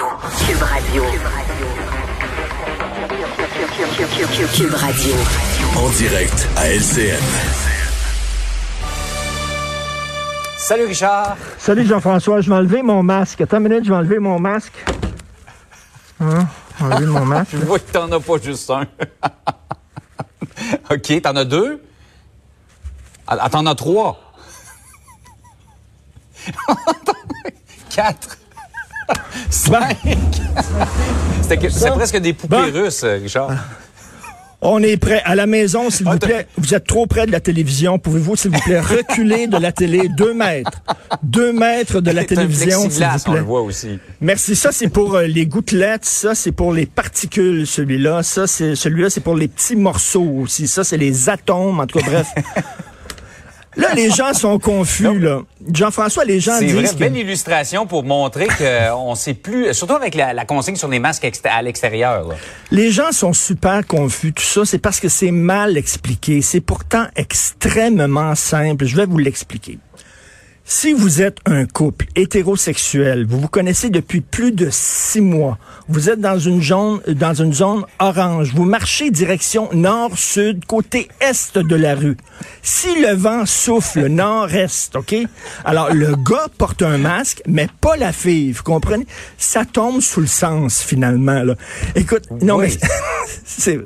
Radio. Cube Radio. Cube Radio. En direct à LCN. Salut Richard. Salut Jean-François, je vais enlever mon masque. Attends une minute, je vais enlever mon masque. Hein? Enlever mon masque. Je vois que t'en as pas juste un. OK, t'en as deux? Ah, t'en as trois. Quatre. Cinq. C'était c'est presque des poupées russes, Richard. On est prêt. À la maison, s'il Ah, vous plaît, vous êtes trop près de la télévision. Pouvez-vous, s'il vous plaît, reculer de la télé deux mètres? Deux mètres de la télévision, s'il vous on le plaît. voit aussi. Merci. Ça, c'est pour euh, les gouttelettes. Ça, c'est pour les particules, celui-là. Ça, c'est celui-là, c'est pour les petits morceaux aussi. Ça, c'est les atomes. En tout cas, bref. Là, les gens sont confus, là. Jean-François, les gens C'est disent vrai, que... belle illustration pour montrer qu'on sait plus, surtout avec la, la consigne sur les masques à l'extérieur. Les gens sont super confus. Tout ça, c'est parce que c'est mal expliqué. C'est pourtant extrêmement simple. Je vais vous l'expliquer. Si vous êtes un couple hétérosexuel, vous vous connaissez depuis plus de six mois, vous êtes dans une zone, dans une zone orange, vous marchez direction nord-sud, côté est de la rue. Si le vent souffle nord-est, OK? Alors, le gars porte un masque, mais pas la fille, vous comprenez? Ça tombe sous le sens, finalement, là. Écoute, non, Oui. mais c'est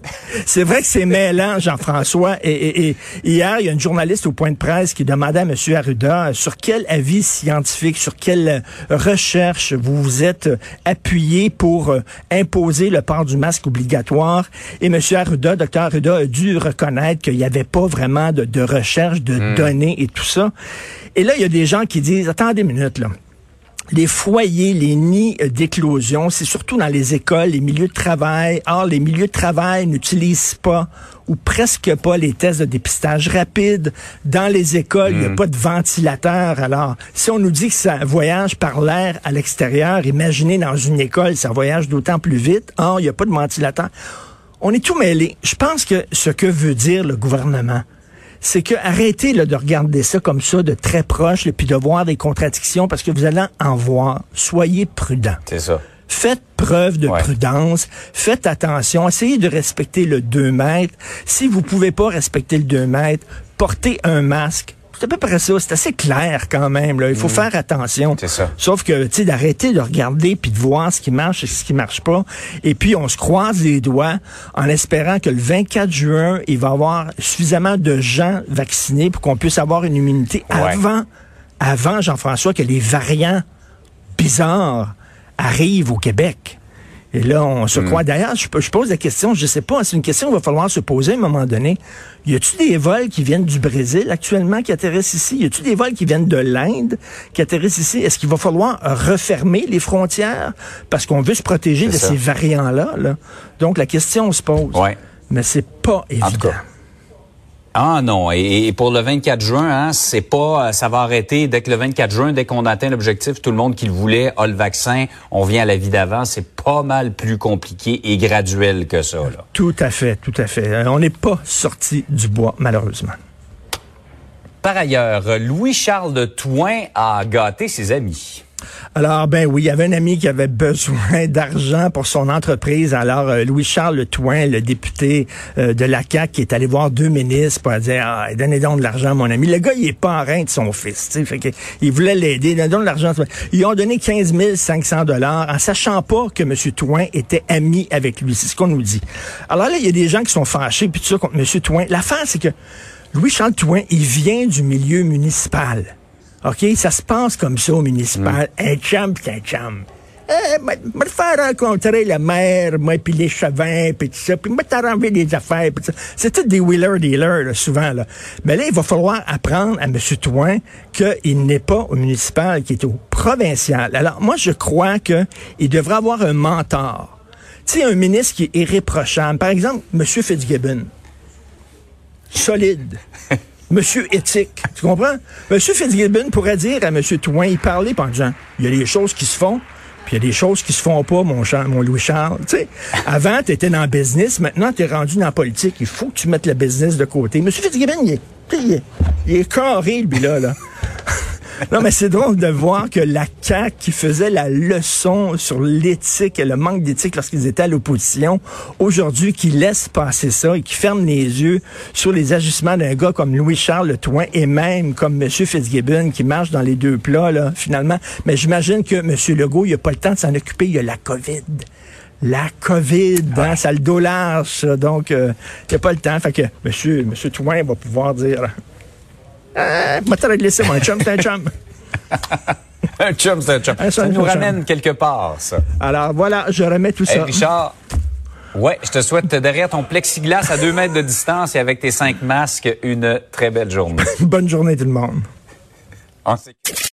c'est vrai que c'est mêlant, Jean-François. Et, et- et hier, il y a une journaliste au point de presse qui demandait à M. Arruda sur quel avis scientifique, sur quelle euh, recherche vous vous êtes euh, appuyé pour euh, imposer le port du masque obligatoire? Et M. Arruda, Dr. Arruda, a dû reconnaître qu'il n'y avait pas vraiment de, de recherche, de données et tout ça. Et là, il y a des gens qui disent, attendez une minute, là les foyers, les nids euh, d'éclosion, c'est surtout dans les écoles, les milieux de travail. Or, les milieux de travail n'utilisent pas ou presque pas les tests de dépistage rapide. Dans les écoles, il n'y a pas de ventilateur. Alors, si on nous dit que ça voyage par l'air à l'extérieur, imaginez dans une école, ça voyage d'autant plus vite. Or, il n'y a pas de ventilateur. On est tout mêlé. Je pense que ce que veut dire le gouvernement, c'est que arrêtez là, de regarder ça comme ça de très proche, et puis de voir des contradictions, parce que vous allez en voir. Soyez prudents. C'est ça. Faites preuve de Ouais. prudence, faites attention, essayez de respecter le 2 mètres. Si vous pouvez pas respecter le 2 mètres, portez un masque. C'est à peu près ça, c'est assez clair quand même. Là. Il faut faire attention. Mm. C'est ça. Sauf que, tu sais, d'arrêter de regarder puis de voir ce qui marche et ce qui marche pas. Et puis, on se croise les doigts en espérant que le 24 juin, il va y avoir suffisamment de gens vaccinés pour qu'on puisse avoir une immunité Ouais. avant, avant, Jean-François, que les variants bizarres arrivent au Québec. Et là, on Hmm. se croit. D'ailleurs, je, je pose la question, je sais pas, c'est une question qu'il va falloir se poser à un moment donné. Y a-tu des vols qui viennent du Brésil actuellement qui atterrissent ici? Y a-tu des vols qui viennent de l'Inde qui atterrissent ici? Est-ce qu'il va falloir refermer les frontières parce qu'on veut se protéger de ça. ces variants-là? Là? Donc, la question se pose. Ouais. Mais c'est pas évident. Ah non, et, et pour le 24 juin, hein, c'est pas, euh, ça va arrêter dès que le 24 juin, dès qu'on atteint l'objectif, tout le monde qui le voulait a le vaccin, on vient à la vie d'avant, c'est pas mal plus compliqué et graduel que ça. Là. Tout à fait, tout à fait. Euh, On n'est pas sorti du bois, malheureusement. Par ailleurs, Louis-Charles de Touin a gâté ses amis. Alors, ben oui, il y avait un ami qui avait besoin d'argent pour son entreprise. Alors, euh, Louis-Charles Touin, le député euh, de la CAQ, qui est allé voir deux ministres pour dire, ah, donnez donc de l'argent à mon ami. Le gars, il est parrain de son fils, il voulait l'aider, donnez donc de l'argent. Ils ont donné 15 500 dollars en sachant pas que M. Touin était ami avec lui. C'est ce qu'on nous dit. Alors là, il y a des gens qui sont fâchés, puis tout ça, contre M. Touin. L'affaire, c'est que Louis-Charles Touin, il vient du milieu municipal. OK? Ça se passe comme ça au municipal. Un chum, c'est un chum. Eh, m'a faire rencontrer le maire, moi, puis les chevins, puis tout ça, puis m'a t'arranger des affaires, puis tout ça. C'est tout des wheeler-dealers, là, souvent, là. Mais là, il va falloir apprendre à M. Touin qu'il n'est pas au municipal, qu'il est au provincial. Alors, moi, je crois qu'il devrait avoir un mentor. Tu sais, un ministre qui est irréprochable. Par exemple, M. Fitzgibbon. Solide. Monsieur éthique. Tu comprends? Monsieur Fitzgibbon pourrait dire à Monsieur Touin, il parlait en disant, il y a des choses qui se font, puis il y a des choses qui se font pas, mon, Charles, mon Louis-Charles. Avant, tu étais dans le business, maintenant, tu es rendu dans la politique. Il faut que tu mettes le business de côté. Monsieur Fitzgibbon, il est, il est, il est carré, lui, là. là. Non, mais c'est drôle de voir que la CAQ, qui faisait la leçon sur l'éthique et le manque d'éthique lorsqu'ils étaient à l'opposition, aujourd'hui, qui laisse passer ça et qui ferme les yeux sur les ajustements d'un gars comme Louis-Charles Le Toin et même comme M. Fitzgibbon qui marche dans les deux plats, là, finalement. Mais j'imagine que M. Legault, il a pas le temps de s'en occuper. Il y a la COVID la COVID, hein, ça le dollar, ça. Donc, euh, il n'y a pas le temps. Fait que monsieur, monsieur Toin va pouvoir dire euh, moi, t'aurais laissé mon chum, c'est un chum. un chum, c'est un chum. Un ça nous un chum. ramène quelque part, ça. Alors, voilà, je remets tout Hey, ça. Richard, ouais, je te souhaite derrière ton plexiglas à deux mètres de distance et avec tes cinq masques une très belle journée. Bonne journée, tout le monde. On.